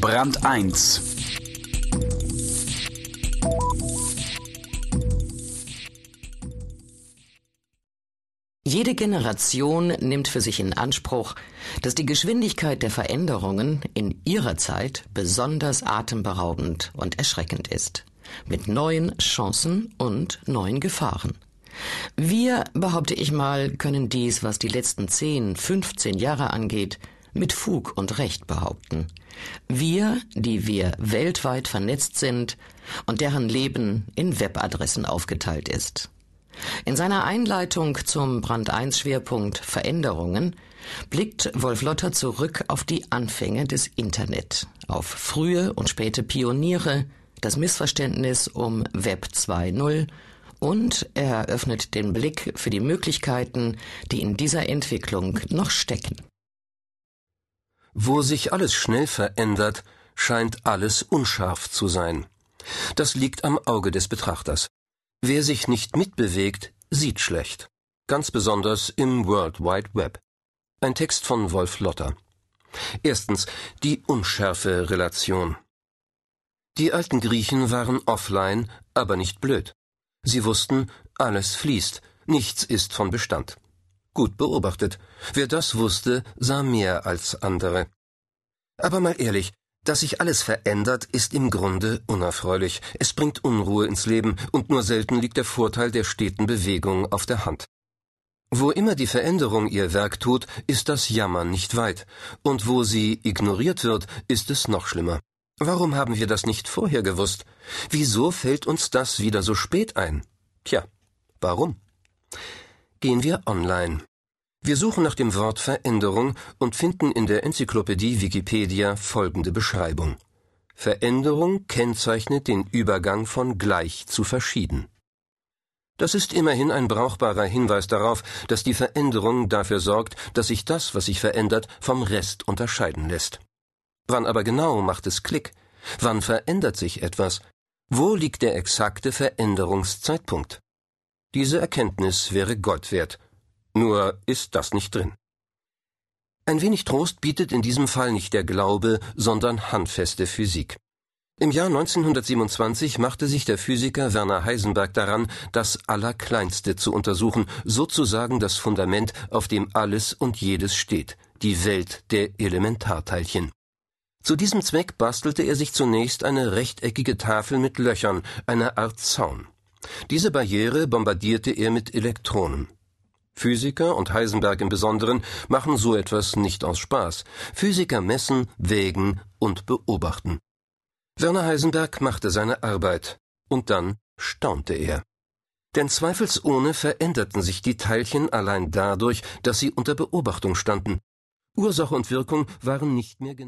Brand 1 Jede Generation nimmt für sich in Anspruch, dass die Geschwindigkeit der Veränderungen in ihrer Zeit besonders atemberaubend und erschreckend ist, mit neuen Chancen und neuen Gefahren. Wir, behaupte ich mal, können dies, was die letzten 10, 15 Jahre angeht, mit Fug und Recht behaupten. Wir, die wir weltweit vernetzt sind und deren Leben in Webadressen aufgeteilt ist. In seiner Einleitung zum Brand 1 Schwerpunkt Veränderungen blickt Wolf Lotter zurück auf die Anfänge des Internet, auf frühe und späte Pioniere, das Missverständnis um Web 2.0 und er eröffnet den Blick für die Möglichkeiten, die in dieser Entwicklung noch stecken. Wo sich alles schnell verändert, scheint alles unscharf zu sein. Das liegt am Auge des Betrachters. Wer sich nicht mitbewegt, sieht schlecht. Ganz besonders im World Wide Web. Ein Text von Wolf Lotter. Erstens die unschärfe Relation. Die alten Griechen waren offline, aber nicht blöd. Sie wussten, alles fließt, nichts ist von Bestand. Gut beobachtet. Wer das wusste, sah mehr als andere. Aber mal ehrlich, dass sich alles verändert, ist im Grunde unerfreulich. Es bringt Unruhe ins Leben, und nur selten liegt der Vorteil der steten Bewegung auf der Hand. Wo immer die Veränderung ihr Werk tut, ist das Jammern nicht weit, und wo sie ignoriert wird, ist es noch schlimmer. Warum haben wir das nicht vorher gewusst? Wieso fällt uns das wieder so spät ein? Tja, warum? Gehen wir online. Wir suchen nach dem Wort Veränderung und finden in der Enzyklopädie Wikipedia folgende Beschreibung. Veränderung kennzeichnet den Übergang von gleich zu verschieden. Das ist immerhin ein brauchbarer Hinweis darauf, dass die Veränderung dafür sorgt, dass sich das, was sich verändert, vom Rest unterscheiden lässt. Wann aber genau macht es Klick? Wann verändert sich etwas? Wo liegt der exakte Veränderungszeitpunkt? Diese Erkenntnis wäre Gold wert. Nur ist das nicht drin. Ein wenig Trost bietet in diesem Fall nicht der Glaube, sondern handfeste Physik. Im Jahr 1927 machte sich der Physiker Werner Heisenberg daran, das Allerkleinste zu untersuchen, sozusagen das Fundament, auf dem alles und jedes steht, die Welt der Elementarteilchen. Zu diesem Zweck bastelte er sich zunächst eine rechteckige Tafel mit Löchern, eine Art Zaun. Diese Barriere bombardierte er mit Elektronen. Physiker und Heisenberg im Besonderen machen so etwas nicht aus Spaß. Physiker messen, wägen und beobachten. Werner Heisenberg machte seine Arbeit, und dann staunte er. Denn zweifelsohne veränderten sich die Teilchen allein dadurch, dass sie unter Beobachtung standen. Ursache und Wirkung waren nicht mehr genau